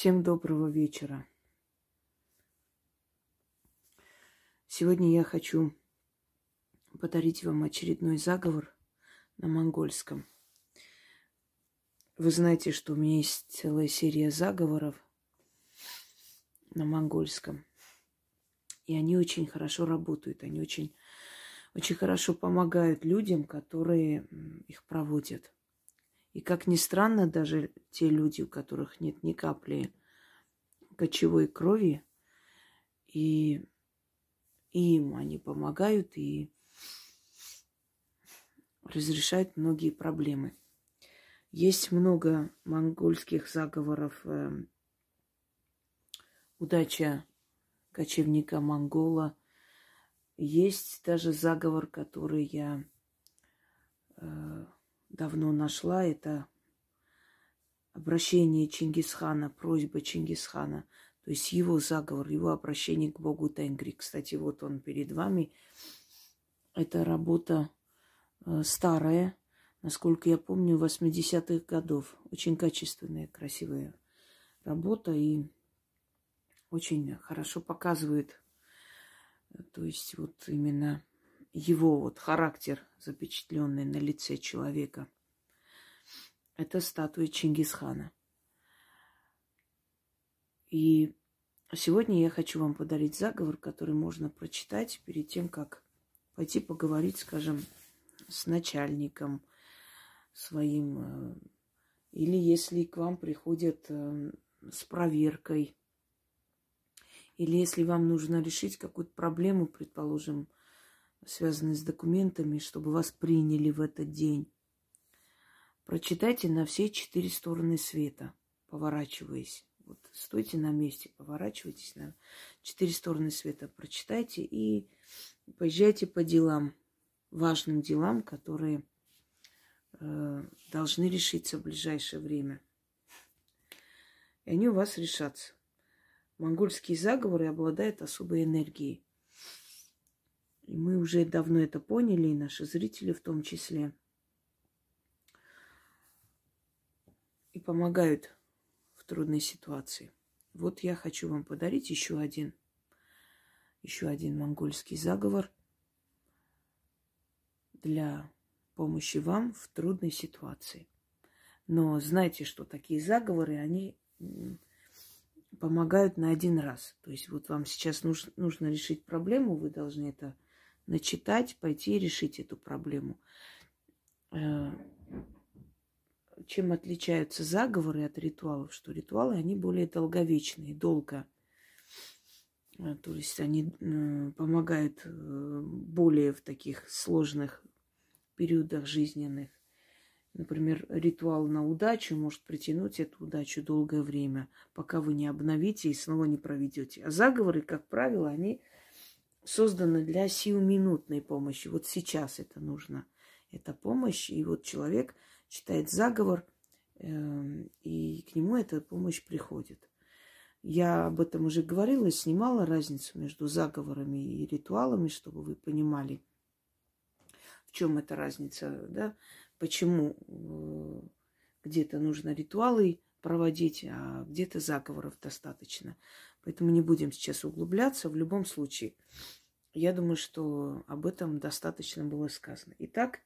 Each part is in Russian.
Всем доброго вечера. Сегодня я хочу подарить вам очередной заговор на монгольском. Вы знаете, что у меня есть целая серия заговоров на монгольском. И они очень хорошо работают, они очень, очень хорошо помогают людям, которые их проводят. И как ни странно, даже те люди, у которых нет ни капли кочевой крови, и, и им они помогают и разрешают многие проблемы. Есть много монгольских заговоров. Э, удача кочевника монгола. Есть даже заговор, который я э, давно нашла. Это обращение Чингисхана, просьба Чингисхана. То есть его заговор, его обращение к Богу Тенгри. Кстати, вот он перед вами. Это работа э, старая, насколько я помню, 80-х годов. Очень качественная, красивая работа и очень хорошо показывает, э, то есть вот именно его вот характер, запечатленный на лице человека. Это статуя Чингисхана. И сегодня я хочу вам подарить заговор, который можно прочитать перед тем, как пойти поговорить, скажем, с начальником своим. Э, или если к вам приходят э, с проверкой. Или если вам нужно решить какую-то проблему, предположим, связанные с документами, чтобы вас приняли в этот день. Прочитайте на все четыре стороны света, поворачиваясь. Вот стойте на месте, поворачивайтесь на четыре стороны света, прочитайте и поезжайте по делам, важным делам, которые э, должны решиться в ближайшее время. И они у вас решатся. Монгольские заговоры обладают особой энергией. И мы уже давно это поняли, и наши зрители в том числе. И помогают в трудной ситуации. Вот я хочу вам подарить еще один, еще один монгольский заговор для помощи вам в трудной ситуации. Но знайте, что такие заговоры, они помогают на один раз. То есть вот вам сейчас нужно, нужно решить проблему, вы должны это начитать, пойти и решить эту проблему. Э, чем отличаются заговоры от ритуалов? Что ритуалы, они более долговечные, долго. Э, то есть они э, помогают более в таких сложных периодах жизненных. Например, ритуал на удачу может притянуть эту удачу долгое время, пока вы не обновите и снова не проведете. А заговоры, как правило, они создано для сиюминутной помощи. Вот сейчас это нужно, эта помощь. И вот человек читает заговор, э, и к нему эта помощь приходит. Я об этом уже говорила, снимала разницу между заговорами и ритуалами, чтобы вы понимали, в чем эта разница, да, почему э, где-то нужно ритуалы проводить, а где-то заговоров достаточно. Поэтому не будем сейчас углубляться. В любом случае, я думаю, что об этом достаточно было сказано. Итак,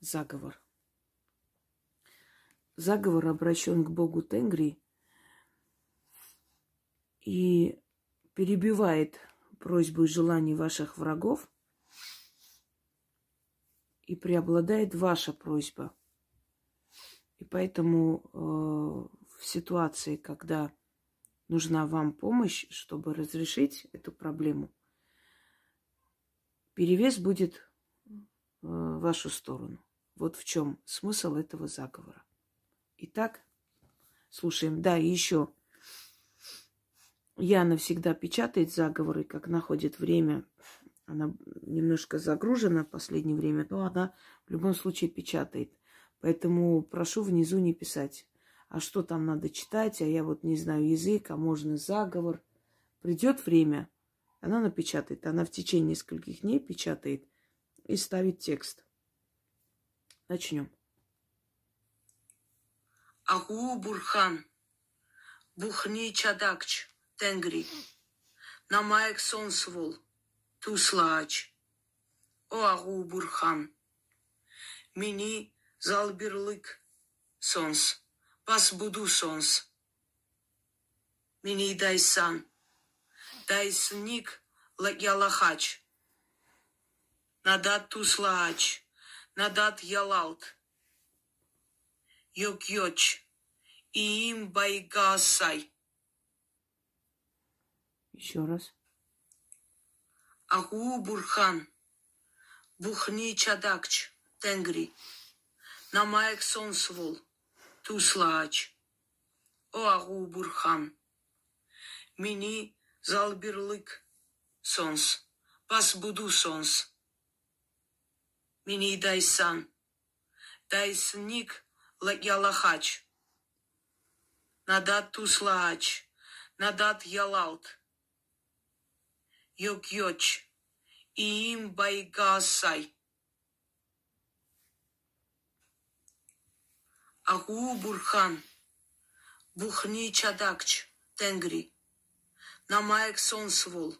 заговор. Заговор обращен к Богу Тенгри и перебивает просьбу и желания ваших врагов, и преобладает ваша просьба. И поэтому э, в ситуации, когда нужна вам помощь, чтобы разрешить эту проблему, перевес будет э, в вашу сторону. Вот в чем смысл этого заговора. Итак, слушаем. Да, и еще. Яна всегда печатает заговоры, как находит время. Она немножко загружена в последнее время, но она в любом случае печатает. Поэтому прошу внизу не писать а что там надо читать, а я вот не знаю язык, а можно заговор. Придет время, она напечатает. Она в течение нескольких дней печатает и ставит текст. Начнем. Агу Бурхан. Бухни чадакч, тенгри. Намаек сонсвол, туслач. О агу бурхан. Мини залбирлык сонс. Пас буду сонс. Мини дайсан. Дайсник ялахач. Надат туслач. Надат ялалт. Йок-йоч. Иим байгасай. Еще раз. Агу бурхан. Бухни чадакч. Тенгри. Намаек сонсвол. Туслаач. О агу бурхан. Мини залбирлык сонс. Пас буду сонс. Мини дайсан. Дайсник ялахач. Надат туслаач. Надат ялалт. Йок-йоч. Иим байгасай. Агу бурхан. Бухни чадакч. Тенгри. Намаек сонсвол.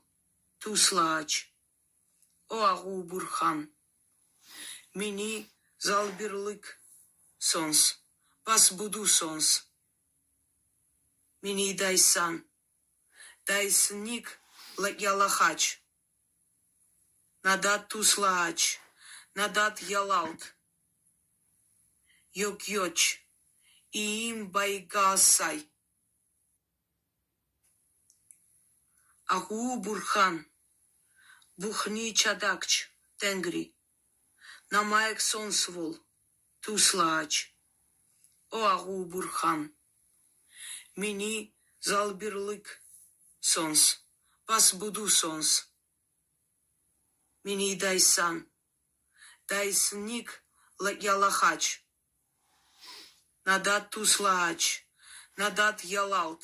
Туслаач. О агу бурхан. Мини залбирлык сонс. Пас буду сонс. Мини дайсан. Дайсник ялахач. Надат туслаач. Надат ялалт. Йок-йоч. Иим байгасай. Агу бурхан. Бухни чадакч. Тенгри. Намаек сонсвол. Туслаач. О агу бурхан. Мини залбирлык сонс. Пас буду сонс. Мини дайсан. Дайсник ялахач. Надат туслаач. Надат ялалт.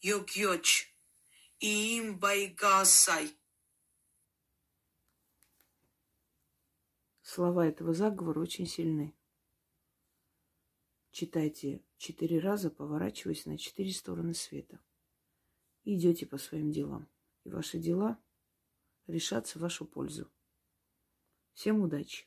Йок-йоч. Иим байгасай. Слова этого заговора очень сильны. Читайте четыре раза, поворачиваясь на четыре стороны света. Идете по своим делам. И ваши дела решатся в вашу пользу. Всем удачи!